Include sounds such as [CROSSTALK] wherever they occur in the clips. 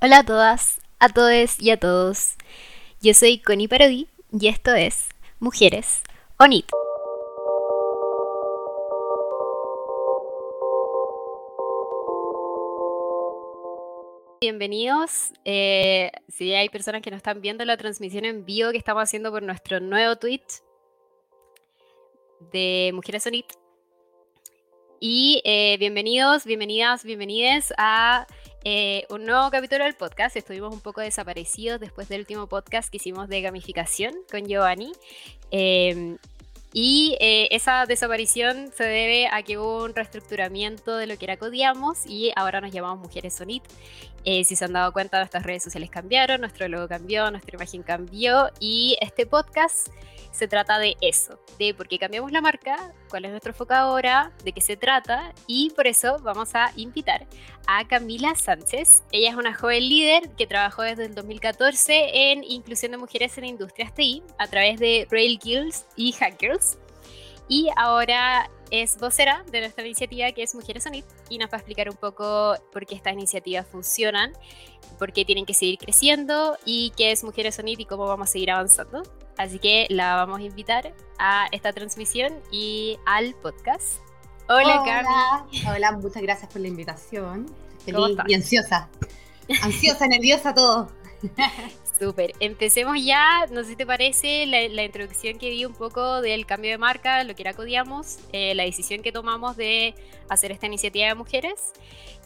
Hola a todas, a todos y a todos. Yo soy Connie Parodi y esto es Mujeres ONIT. Bienvenidos. Eh, si hay personas que nos están viendo la transmisión en vivo que estamos haciendo por nuestro nuevo tweet de Mujeres ONIT. Y eh, bienvenidos, bienvenidas, bienvenides a eh, un nuevo capítulo del podcast. Estuvimos un poco desaparecidos después del último podcast que hicimos de gamificación con Giovanni. Em, y eh, esa desaparición se debe a que hubo un reestructuramiento de lo que era Codiamos y ahora nos llamamos Mujeres Sonit. Eh, si se han dado cuenta, nuestras redes sociales cambiaron, nuestro logo cambió, nuestra imagen cambió y este podcast se trata de eso, de por qué cambiamos la marca, cuál es nuestro foco ahora, de qué se trata y por eso vamos a invitar a Camila Sánchez. Ella es una joven líder que trabajó desde el 2014 en inclusión de mujeres en industrias TI a través de Rail Guilds y Hackers y ahora es vocera de nuestra iniciativa que es Mujeres Sonit y nos va a explicar un poco por qué estas iniciativas funcionan, por qué tienen que seguir creciendo y qué es Mujeres Sonit y cómo vamos a seguir avanzando. Así que la vamos a invitar a esta transmisión y al podcast. Hola, Cami. Hola, muchas gracias por la invitación. Feliz y ansiosa. Ansiosa, [LAUGHS] nerviosa, todo. [LAUGHS] Súper. Empecemos ya, no sé si te parece, la, introducción que di un poco del cambio de marca, lo que era Codiamos, eh, la decisión que tomamos de hacer esta iniciativa de mujeres.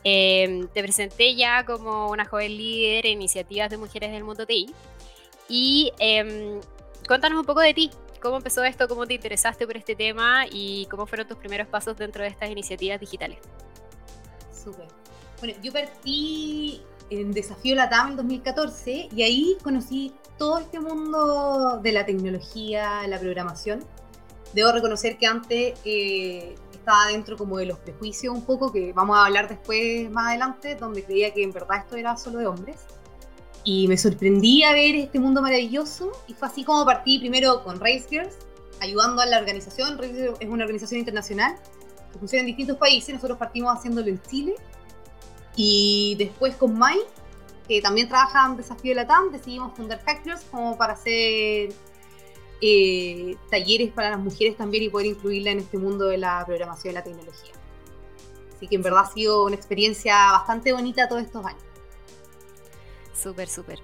Eh, te presenté ya como una joven líder en iniciativas de mujeres del mundo TI. Y em, Cuéntanos un poco de ti. ¿Cómo empezó esto? ¿Cómo te interesaste por este tema? ¿Y cómo fueron tus primeros pasos dentro de estas iniciativas digitales? Súper. Bueno, yo partí en Desafío Latam en 2014 y ahí conocí todo este mundo de la tecnología, la programación. Debo reconocer que antes eh, estaba dentro como de los prejuicios un poco, que vamos a hablar después más adelante, donde creía que en verdad esto era solo de hombres. Y me sorprendí a ver este mundo maravilloso y fue así como partí primero con Race Girls, ayudando a la organización. Race es una organización internacional que funciona en distintos países. Nosotros partimos haciéndolo en Chile. Y después con Mai, que también trabaja en Desafío de la TAM, decidimos fundar Hackers como para hacer eh, talleres para las mujeres también y poder incluirla en este mundo de la programación y la tecnología. Así que en verdad ha sido una experiencia bastante bonita todos estos años. Súper, súper.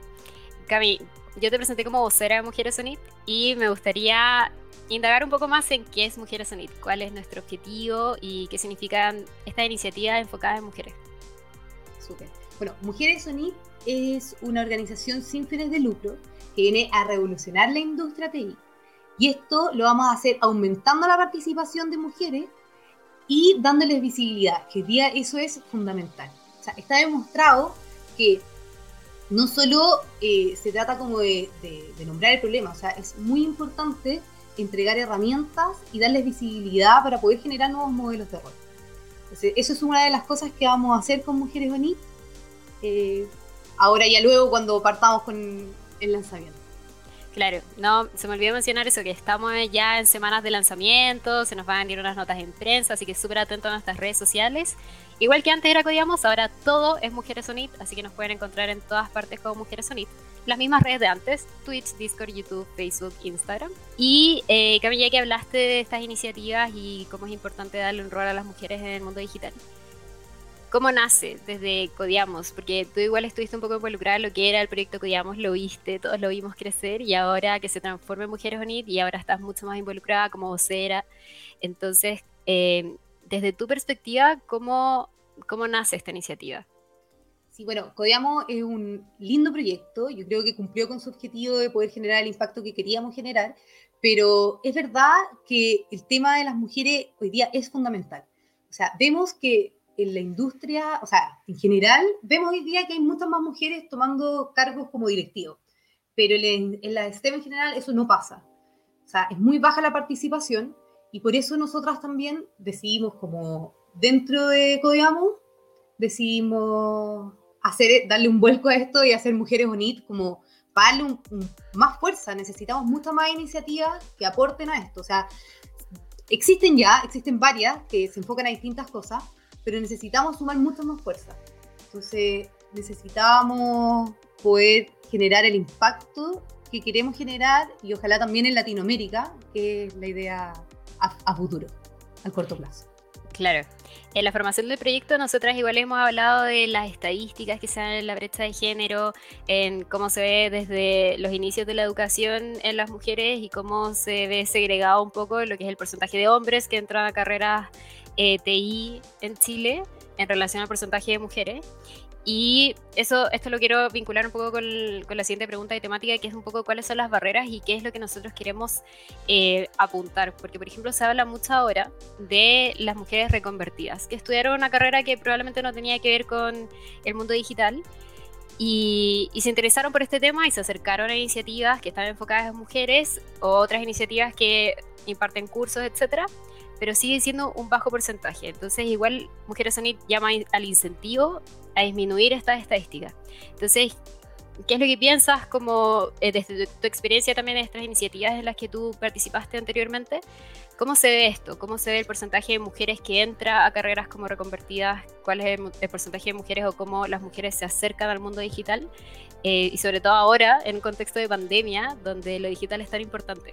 Cami, yo te presenté como vocera de Mujeres Unit y me gustaría indagar un poco más en qué es Mujeres Unit, cuál es nuestro objetivo y qué significan estas iniciativas enfocadas en mujeres. Bueno, Mujeres Unit es una organización sin fines de lucro que viene a revolucionar la industria TI. Y esto lo vamos a hacer aumentando la participación de mujeres y dándoles visibilidad, que día eso es fundamental. O sea, está demostrado que no solo eh, se trata como de, nombrar el problema, o sea, es muy importante entregar herramientas y darles visibilidad para poder generar nuevos modelos de rol. Entonces, eso es una de las cosas que vamos a hacer con Mujeres Bonit. Eh, ahora ya luego cuando partamos con el lanzamiento. Claro, no, se me olvidó mencionar eso, que estamos ya en semanas de lanzamiento, se nos van a venir unas notas en prensa, así que súper atento a nuestras redes sociales Igual que antes era Codiamos, ahora todo es Mujeres Sonit, así que nos pueden encontrar en todas partes como Mujeres Sonit. Las mismas redes de antes, Twitch, Discord, YouTube, Facebook, Instagram. Y eh, Camilla, que hablaste de estas iniciativas y cómo es importante darle un rol a las mujeres en el mundo digital. ¿Cómo nace desde Codiamos? Porque tú igual estuviste un poco involucrada en lo que era el proyecto Codiamos, lo viste, todos lo vimos crecer y ahora que se transforma en Mujeres Unit y ahora estás mucho más involucrada como vocera. Entonces, eh, desde tu perspectiva, ¿cómo, cómo nace esta iniciativa? Sí, bueno, Codiamo es un lindo proyecto, yo creo que cumplió con su objetivo de poder generar el impacto que queríamos generar, pero es verdad que el tema de las mujeres hoy día es fundamental. O sea, vemos que en la industria, o sea, en general, vemos hoy día que hay muchas más mujeres tomando cargos como directivos, pero en, la STEM en general eso no pasa. O sea, es muy baja la participación y por eso nosotras también decidimos como dentro de Codiamo, decidimos hacer, darle un vuelco a esto y hacer Mujeres Unit como para darle más fuerza. Necesitamos muchas más iniciativas que aporten a esto. O sea, existen ya, existen varias que se enfocan a distintas cosas, pero necesitamos sumar mucha más fuerza. Entonces, necesitábamos poder generar el impacto que queremos generar y ojalá también en Latinoamérica, que es la idea a, futuro, al corto plazo. Claro. En la formación del proyecto nosotras igual hemos hablado de las estadísticas que se dan en la brecha de género, en cómo se ve desde los inicios de la educación en las mujeres y cómo se ve segregado un poco lo que es el porcentaje de hombres que entran a carreras eh, TI en Chile en relación al porcentaje de mujeres. Y eso, esto lo quiero vincular un poco con, la siguiente pregunta de temática, que es un poco cuáles son las barreras y qué es lo que nosotros queremos eh, apuntar. Porque, por ejemplo, se habla mucho ahora de las mujeres reconvertidas, que estudiaron una carrera que probablemente no tenía que ver con el mundo digital. Y, se interesaron por este tema y se acercaron a iniciativas que están enfocadas en mujeres o otras iniciativas que imparten cursos, etcétera, pero sigue siendo un bajo porcentaje. Entonces, igual Mujeres Sonit llama al incentivo a disminuir estas estadísticas. Entonces, ¿qué es lo que piensas como eh, desde tu, experiencia también en estas iniciativas en las que tú participaste anteriormente? ¿Cómo se ve esto? ¿Cómo se ve el porcentaje de mujeres que entra a carreras como reconvertidas? ¿Cuál es el, porcentaje de mujeres o cómo las mujeres se acercan al mundo digital? Eh, y sobre todo ahora, en un contexto de pandemia, donde lo digital es tan importante.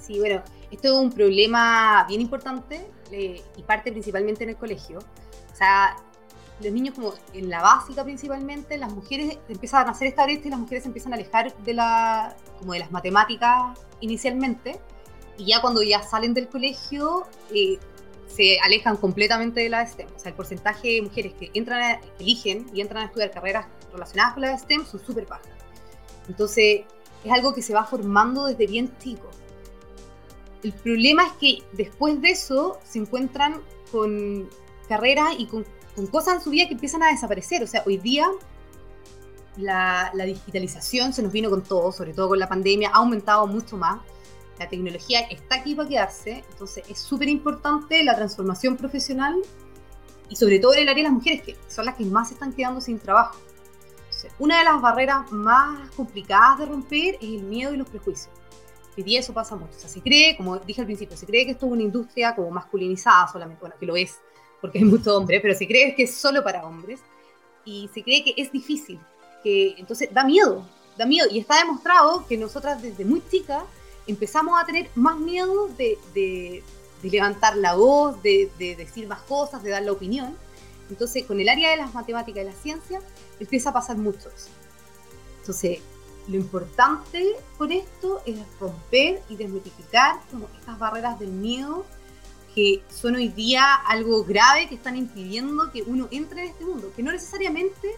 Sí, bueno, esto es un problema bien importante eh, y parte principalmente en el colegio. O sea, los niños como en la básica principalmente, las mujeres empiezan a hacer esta brecha y las mujeres se empiezan a alejar de, la, como de las matemáticas inicialmente y ya cuando ya salen del colegio eh, se alejan completamente de la STEM. O sea, el porcentaje de mujeres que entran, eligen y entran a estudiar carreras relacionadas con la STEM son súper bajas. Entonces, es algo que se va formando desde bien chico. El problema es que después de eso se encuentran con carreras y con, cosas en su vida que empiezan a desaparecer. O sea, hoy día la, digitalización se nos vino con todo, sobre todo con la pandemia, ha aumentado mucho más. La tecnología está aquí para quedarse, entonces es súper importante la transformación profesional y sobre todo en el área de las mujeres, que son las que más se están quedando sin trabajo. una de las barreras más complicadas de romper es el miedo y los prejuicios. Y eso pasa mucho. O sea, se cree, como dije al principio, se cree que esto es una industria como masculinizada solamente, bueno, que lo es, porque hay mucho hombre, pero se cree que es solo para hombres. Y se cree que es difícil. Que, entonces da miedo, da miedo. Y está demostrado que nosotras desde muy chicas empezamos a tener más miedo de, de, levantar la voz, de, de, decir más cosas, de dar la opinión. Entonces, con el área de las matemáticas y la ciencia, empieza a pasar mucho eso. Entonces, lo importante con esto es romper y desmitificar estas barreras del miedo que son hoy día algo grave que están impidiendo que uno entre en este mundo, que no necesariamente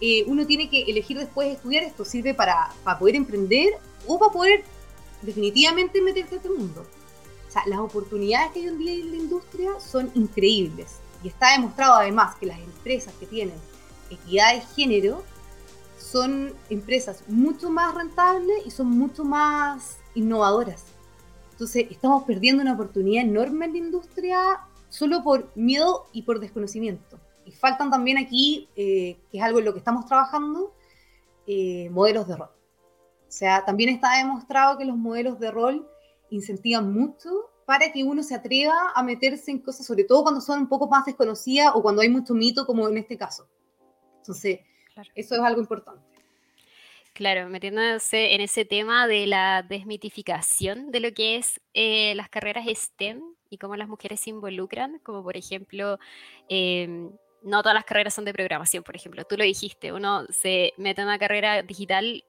eh, uno tiene que elegir después estudiar esto, sirve para, para poder emprender o para poder definitivamente meterse a este mundo. O sea, las oportunidades que hay hoy en día en la industria son increíbles y está demostrado además que las empresas que tienen equidad de género son empresas mucho más rentables y son mucho más innovadoras. Entonces, estamos perdiendo una oportunidad enorme en la industria solo por miedo y por desconocimiento. Y faltan también aquí, eh, que es algo en lo que estamos trabajando, eh, modelos de rol. O sea, también está demostrado que los modelos de rol incentivan mucho para que uno se atreva a meterse en cosas, sobre todo cuando son un poco más desconocidas o cuando hay mucho mito, como en este caso. Entonces, eso es algo importante. Claro, metiéndose en ese tema de la desmitificación de lo que es eh, las carreras STEM y cómo las mujeres se involucran, como por ejemplo, em, no todas las carreras son de programación, por ejemplo, tú lo dijiste, uno se mete en una carrera digital,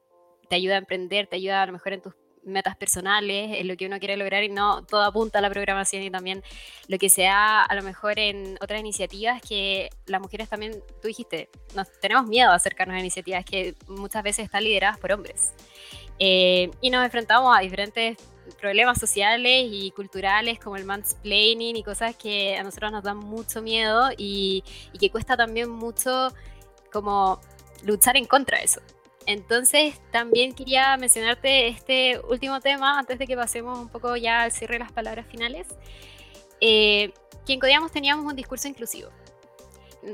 te ayuda a emprender, te ayuda a lo mejor en tus metas personales, en lo que uno quiere lograr y no todo apunta a la programación y también lo que sea a lo mejor en otras iniciativas que las mujeres también, tú dijiste, nos tenemos miedo a acercarnos a iniciativas que muchas veces están lideradas por hombres. Eh, y nos enfrentamos a diferentes problemas sociales y culturales como el mansplaining y cosas que a nosotros nos dan mucho miedo y, y que cuesta también mucho como luchar en contra de eso. Entonces, también quería mencionarte este último tema antes de que pasemos un poco ya al cierre de las palabras finales. Eh, que en teníamos un discurso inclusivo.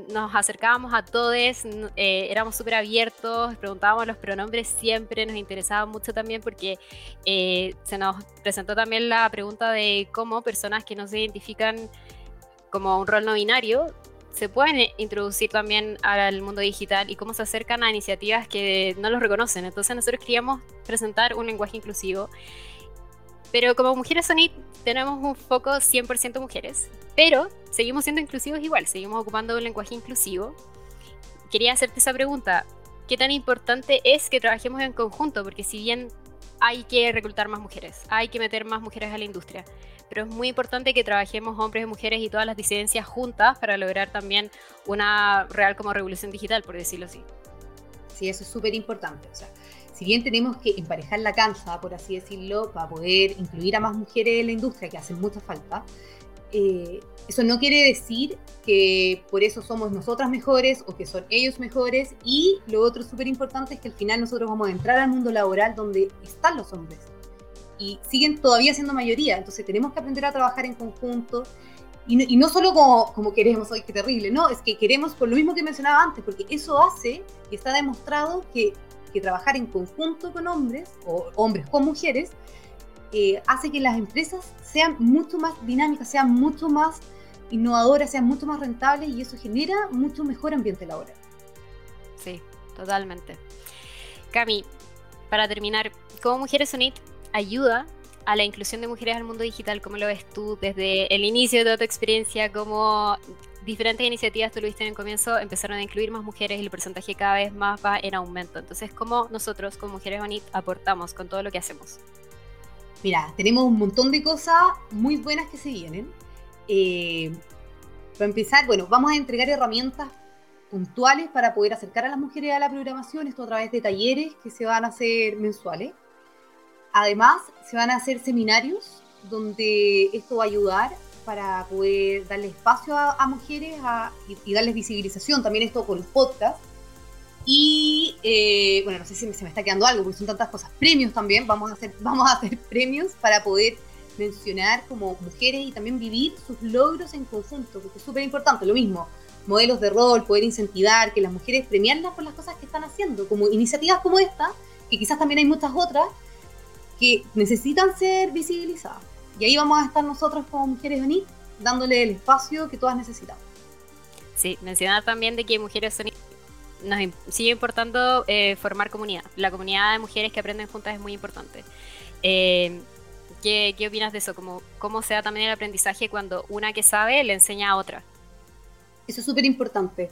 Nos acercábamos a todos, eh, éramos súper abiertos, preguntábamos los pronombres siempre, nos interesaba mucho también porque eh, se nos presentó también la pregunta de cómo personas que no se identifican como un rol no binario se pueden introducir también al mundo digital y cómo se acercan a iniciativas que no los reconocen. Entonces nosotros queríamos presentar un lenguaje inclusivo. Pero como Mujeres Sonit tenemos un foco 100% mujeres, pero seguimos siendo inclusivos igual, seguimos ocupando un lenguaje inclusivo. Quería hacerte esa pregunta, ¿qué tan importante es que trabajemos en conjunto? Porque si bien hay que reclutar más mujeres, hay que meter más mujeres a la industria, pero es muy importante que trabajemos hombres y mujeres y todas las disidencias juntas para lograr también una real como revolución digital, por decirlo así. Sí, eso es súper importante. O sea, si bien tenemos que emparejar la cancha, por así decirlo, para poder incluir a más mujeres en la industria, que hacen mucha falta, eh, eso no quiere decir que por eso somos nosotras mejores o que son ellos mejores. Y lo otro súper importante es que al final nosotros vamos a entrar al mundo laboral donde están los hombres y siguen todavía siendo mayoría. Entonces tenemos que aprender a trabajar en conjunto. Y no, solo como, como queremos, hoy qué terrible, no, es que queremos por lo mismo que mencionaba antes, porque eso hace y está demostrado que, que trabajar en conjunto con hombres, o hombres con mujeres, eh, hace que las empresas sean mucho más dinámicas, sean mucho más innovadoras, sean mucho más rentables y eso genera mucho mejor ambiente laboral. Sí, totalmente. Cami, para terminar, como Mujeres Unit ayuda a la inclusión de mujeres al mundo digital? ¿Cómo lo ves tú desde el inicio de toda tu experiencia? ¿Cómo diferentes iniciativas, tú lo viste en el comienzo, empezaron a incluir más mujeres y el porcentaje cada vez más va en aumento? Entonces, ¿cómo nosotros como Mujeres ONIT aportamos con todo lo que hacemos? Mira, tenemos un montón de cosas muy buenas que se vienen. Eh, para empezar, bueno, vamos a entregar herramientas puntuales para poder acercar a las mujeres a la programación, esto a través de talleres que se van a hacer mensuales. Además, se van a hacer seminarios donde esto va a ayudar para poder darle espacio a, mujeres y, darles visibilización. También esto con los podcasts. Y eh, bueno, no sé si se me está quedando algo porque son tantas cosas. Premios también, vamos a hacer, [LAUGHS] vamos a hacer premios para poder mencionar como mujeres y también vivir sus logros en conjunto, porque es súper importante, lo mismo, modelos de rol, poder incentivar, que las mujeres premiarlas por las cosas que están haciendo, como iniciativas como esta, que quizás también hay muchas otras, que necesitan ser visibilizadas. Y ahí vamos a estar nosotros como Mujeres Unit dándole el espacio que todas necesitamos. Sí, mencionar también de que Mujeres Unit nos sigue importando eh, formar comunidad. La comunidad de mujeres que aprenden juntas es muy importante. Eh, ¿qué, ¿qué, opinas de eso? Como, ¿Cómo se da también el aprendizaje cuando una que sabe le enseña a otra? Eso es súper importante.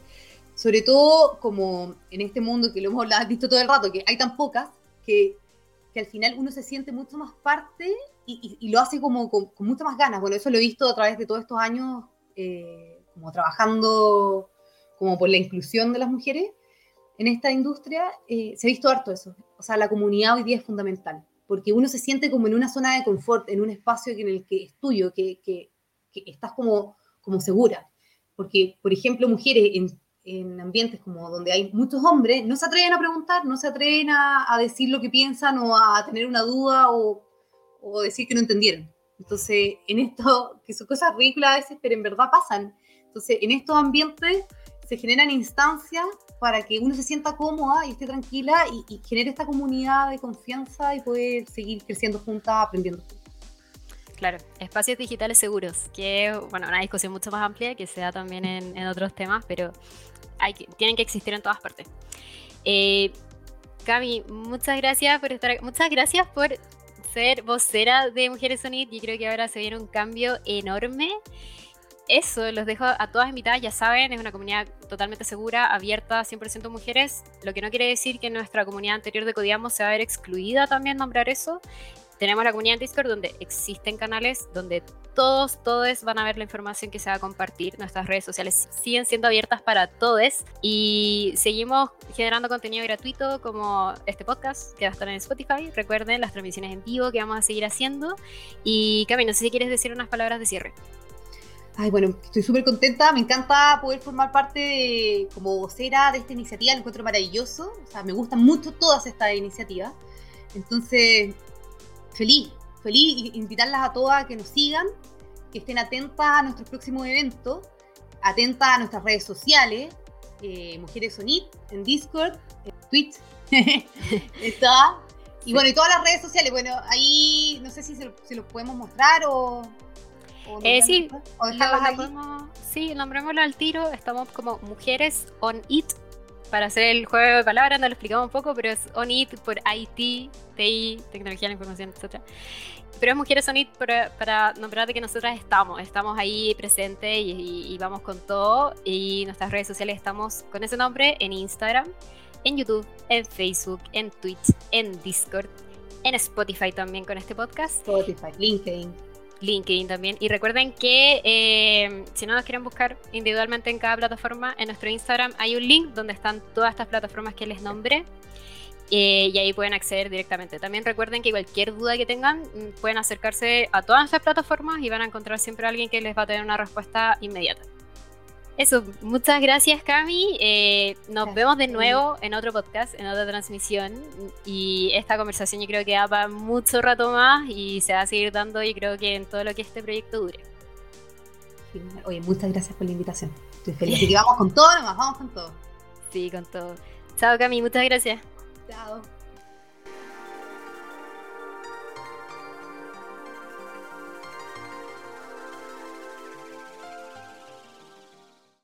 Sobre todo como en este mundo que lo hemos visto todo el rato, que hay tan pocas, que que al final uno se siente mucho más parte y, lo hace como con, muchas más ganas. Bueno, eso lo he visto a través de todos estos años, eh, como trabajando como por la inclusión de las mujeres en esta industria, eh, se ha visto harto eso. O sea, la comunidad hoy día es fundamental, porque uno se siente como en una zona de confort, en un espacio en el que es que, que estás como, como segura. Porque, por ejemplo, mujeres en en ambientes como donde hay muchos hombres, no se atreven a preguntar, no se atreven a, decir lo que piensan o a tener una duda o, o, decir que no entendieron. Entonces, en esto, que son cosas ridículas a veces, pero en verdad pasan. Entonces, en estos ambientes se generan instancias para que uno se sienta cómoda y esté tranquila y, y genere esta comunidad de confianza y poder seguir creciendo juntas, aprendiendo juntas. Claro, espacios digitales seguros, que es bueno, una discusión mucho más amplia que se da también en, en otros temas, pero tienen que existir en todas partes. Eh, Cami, muchas gracias por estar Muchas gracias por ser vocera de Mujeres Unidas. Yo creo que ahora se viene un cambio enorme. Eso, los dejo a todas invitadas, ya saben, es una comunidad totalmente segura, abierta, 100% mujeres, lo que no quiere decir que nuestra comunidad anterior de Codiamos se va a ver excluida también nombrar eso, tenemos la comunidad en Discord donde existen canales donde todos, todos van a ver la información que se va a compartir. Nuestras redes sociales siguen siendo abiertas para todos y seguimos generando contenido gratuito como este podcast que va a estar en Spotify. Recuerden las transmisiones en vivo que vamos a seguir haciendo. Y Cami, no sé si quieres decir unas palabras de cierre. Ay, bueno, estoy súper contenta, me encanta poder formar parte de, como vocera de esta iniciativa, lo encuentro maravilloso, o sea, me gustan mucho todas estas iniciativas. Entonces, feliz, feliz invitarlas a todas a que nos sigan, que estén atentas a nuestros próximos eventos, atentas a nuestras redes sociales, eh, Mujeres Sonit, en Discord, en Twitch, [LAUGHS] está. Y bueno, y todas las redes sociales, bueno, ahí no sé si se, los podemos mostrar o... Eh, sí, ¿O sí, nombrémoslo al tiro. Estamos como Mujeres on It para hacer el juego de palabras, no lo explicamos un poco, pero es On It por IT, TI, Tecnología de la Información, etc. Pero es Mujeres On It para, para nombrar de que nosotras estamos, estamos ahí presentes y, vamos con todo. Y nuestras redes sociales estamos con ese nombre en Instagram, en YouTube, en Facebook, en Twitch, en Discord, en Spotify también con este podcast. Spotify, LinkedIn. LinkedIn también. Y recuerden que eh, si no nos quieren buscar individualmente en cada plataforma, en nuestro Instagram hay un link donde están todas estas plataformas que les nombré. Eh, y ahí pueden acceder directamente. También recuerden que cualquier duda que tengan mm, pueden acercarse a todas nuestras plataformas y van a encontrar siempre a alguien que les va a tener una respuesta inmediata. Eso, muchas gracias Cami. Eh, nos vemos de nuevo en otro podcast, en otra transmisión. Y esta conversación yo creo que va para mucho rato más y se va a seguir dando y creo que en todo lo que este proyecto dure. Oye, muchas gracias por la invitación. Estoy feliz. Así que vamos con todo nomás, vamos con todo. Sí, con todo. Chao Cami, muchas gracias. Chao.